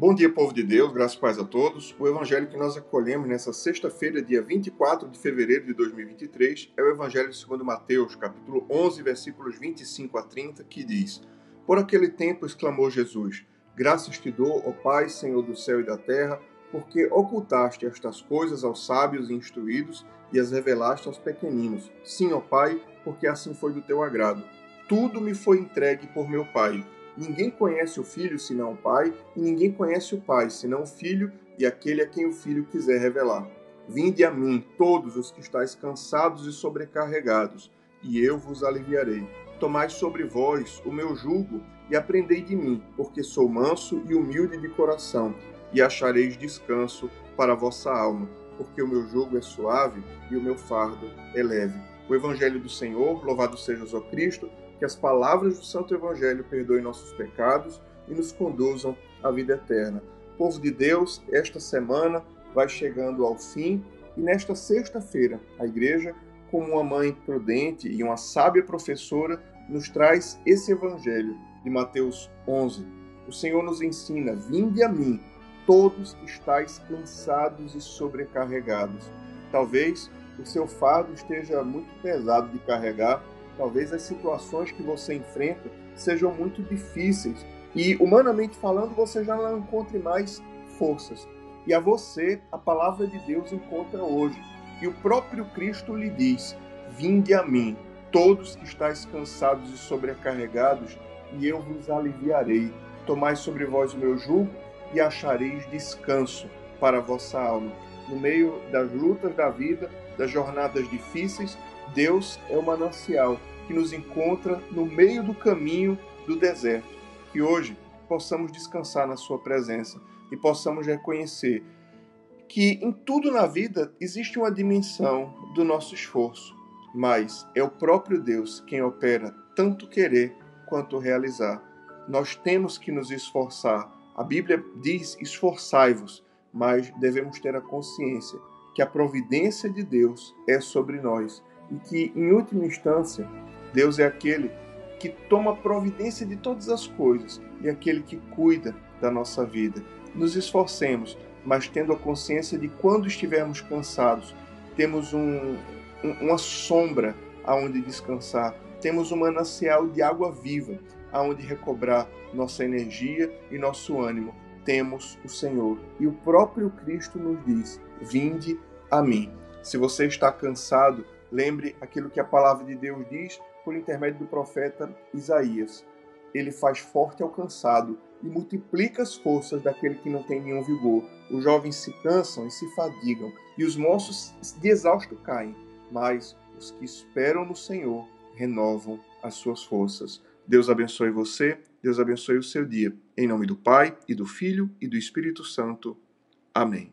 Bom dia, povo de Deus, graças e paz a todos. O evangelho que nós acolhemos nessa sexta-feira, dia 24 de fevereiro de 2023, é o evangelho segundo Mateus, capítulo 11, versículos 25 a 30, que diz: Por aquele tempo exclamou Jesus: Graças te dou, ó Pai, Senhor do céu e da terra, porque ocultaste estas coisas aos sábios e instruídos e as revelaste aos pequeninos. Sim, ó Pai, porque assim foi do teu agrado. Tudo me foi entregue por meu Pai. Ninguém conhece o Filho senão o Pai, e ninguém conhece o Pai senão o Filho e aquele a quem o Filho quiser revelar. Vinde a mim, todos os que estáis cansados e sobrecarregados, e eu vos aliviarei. Tomai sobre vós o meu jugo e aprendei de mim, porque sou manso e humilde de coração, e achareis descanso para a vossa alma, porque o meu jugo é suave e o meu fardo é leve. O Evangelho do Senhor, louvado seja o Cristo, que as palavras do Santo Evangelho perdoem nossos pecados e nos conduzam à vida eterna. Povo de Deus, esta semana vai chegando ao fim e nesta sexta-feira a igreja, como uma mãe prudente e uma sábia professora, nos traz esse evangelho de Mateus 11. O Senhor nos ensina: "Vinde a mim, todos que estáis cansados e sobrecarregados". Talvez o seu fardo esteja muito pesado de carregar Talvez as situações que você enfrenta sejam muito difíceis e, humanamente falando, você já não encontre mais forças. E a você, a palavra de Deus encontra hoje. E o próprio Cristo lhe diz: Vinde a mim, todos que estáis cansados e sobrecarregados, e eu vos aliviarei. Tomai sobre vós o meu jugo e achareis descanso para a vossa alma. No meio das lutas da vida, das jornadas difíceis, Deus é o manancial que nos encontra no meio do caminho do deserto. Que hoje possamos descansar na Sua presença e possamos reconhecer que em tudo na vida existe uma dimensão do nosso esforço, mas é o próprio Deus quem opera tanto querer quanto realizar. Nós temos que nos esforçar. A Bíblia diz: esforçai-vos, mas devemos ter a consciência que a providência de Deus é sobre nós e que, em última instância, Deus é aquele que toma providência de todas as coisas e aquele que cuida da nossa vida. Nos esforcemos, mas tendo a consciência de quando estivermos cansados, temos um, um, uma sombra aonde descansar, temos um manancial de água viva aonde recobrar nossa energia e nosso ânimo. Temos o Senhor. E o próprio Cristo nos diz: Vinde a mim. Se você está cansado, lembre aquilo que a palavra de Deus diz por intermédio do profeta Isaías. Ele faz forte ao cansado e multiplica as forças daquele que não tem nenhum vigor. Os jovens se cansam e se fadigam, e os moços de exausto caem, mas os que esperam no Senhor renovam as suas forças. Deus abençoe você, Deus abençoe o seu dia. Em nome do Pai, e do Filho, e do Espírito Santo. Amém.